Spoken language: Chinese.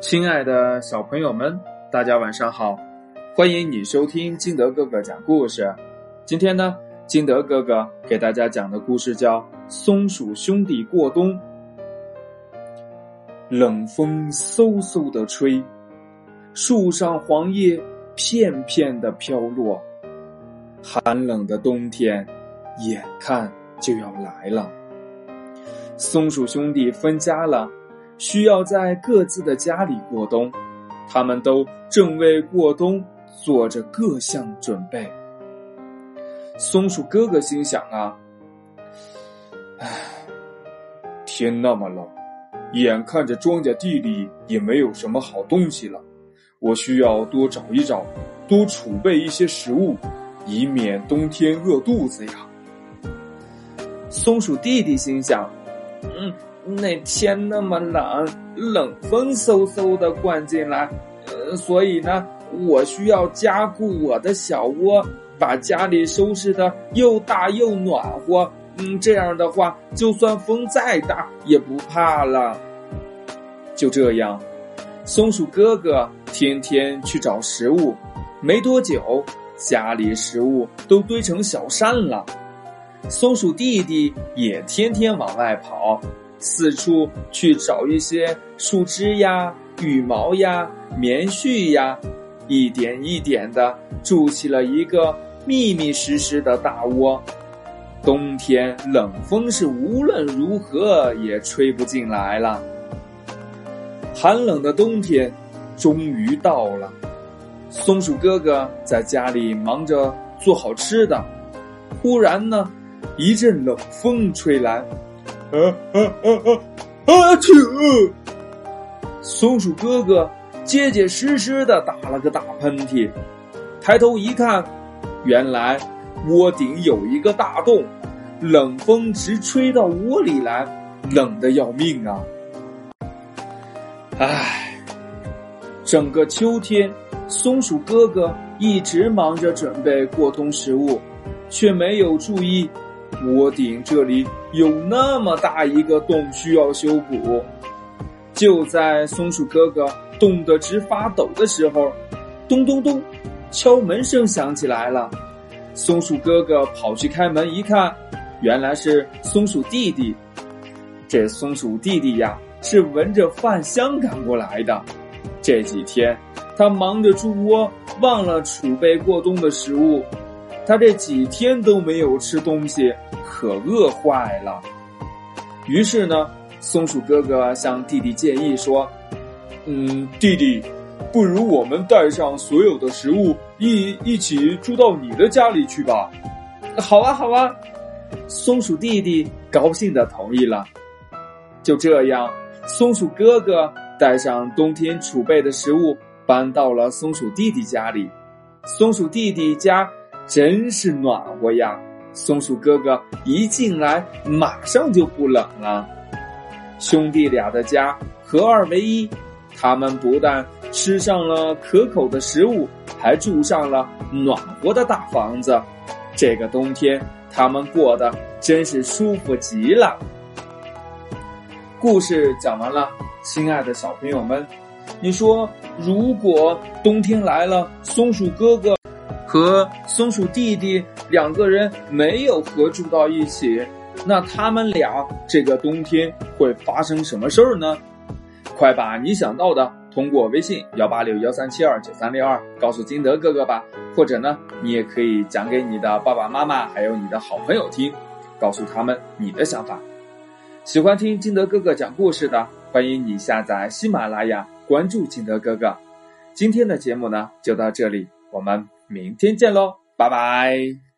亲爱的小朋友们，大家晚上好！欢迎你收听金德哥哥讲故事。今天呢，金德哥哥给大家讲的故事叫《松鼠兄弟过冬》。冷风嗖嗖的吹，树上黄叶片片的飘落，寒冷的冬天眼看就要来了。松鼠兄弟分家了。需要在各自的家里过冬，他们都正为过冬做着各项准备。松鼠哥哥心想啊，唉，天那么冷，眼看着庄稼地里也没有什么好东西了，我需要多找一找，多储备一些食物，以免冬天饿肚子呀。松鼠弟弟心想，嗯。那天那么冷，冷风嗖嗖的灌进来，呃，所以呢，我需要加固我的小窝，把家里收拾的又大又暖和。嗯，这样的话，就算风再大也不怕了。就这样，松鼠哥哥天天去找食物，没多久，家里食物都堆成小山了。松鼠弟弟也天天往外跑。四处去找一些树枝呀、羽毛呀、棉絮呀，一点一点的筑起了一个密密实实的大窝。冬天冷风是无论如何也吹不进来了。寒冷的冬天终于到了，松鼠哥哥在家里忙着做好吃的，忽然呢，一阵冷风吹来。啊啊啊啊！啊！去！松鼠哥哥结结实实的打了个大喷嚏，抬头一看，原来窝顶有一个大洞，冷风直吹到窝里来，冷的要命啊！唉，整个秋天，松鼠哥哥一直忙着准备过冬食物，却没有注意。窝顶这里有那么大一个洞需要修补，就在松鼠哥哥冻得直发抖的时候，咚咚咚，敲门声响起来了。松鼠哥哥跑去开门一看，原来是松鼠弟弟。这松鼠弟弟呀，是闻着饭香赶过来的。这几天他忙着筑窝，忘了储备过冬的食物。他这几天都没有吃东西，可饿坏了。于是呢，松鼠哥哥向弟弟建议说：“嗯，弟弟，不如我们带上所有的食物，一一起住到你的家里去吧。”“好啊，好啊！”松鼠弟弟高兴的同意了。就这样，松鼠哥哥带上冬天储备的食物，搬到了松鼠弟弟家里。松鼠弟弟家。真是暖和呀！松鼠哥哥一进来，马上就不冷了。兄弟俩的家合二为一，他们不但吃上了可口的食物，还住上了暖和的大房子。这个冬天，他们过得真是舒服极了。故事讲完了，亲爱的小朋友们，你说，如果冬天来了，松鼠哥哥。和松鼠弟弟两个人没有合住到一起，那他们俩这个冬天会发生什么事儿呢？快把你想到的通过微信幺八六幺三七二九三六二告诉金德哥哥吧，或者呢，你也可以讲给你的爸爸妈妈还有你的好朋友听，告诉他们你的想法。喜欢听金德哥哥讲故事的，欢迎你下载喜马拉雅，关注金德哥哥。今天的节目呢，就到这里，我们。明天见喽，拜拜。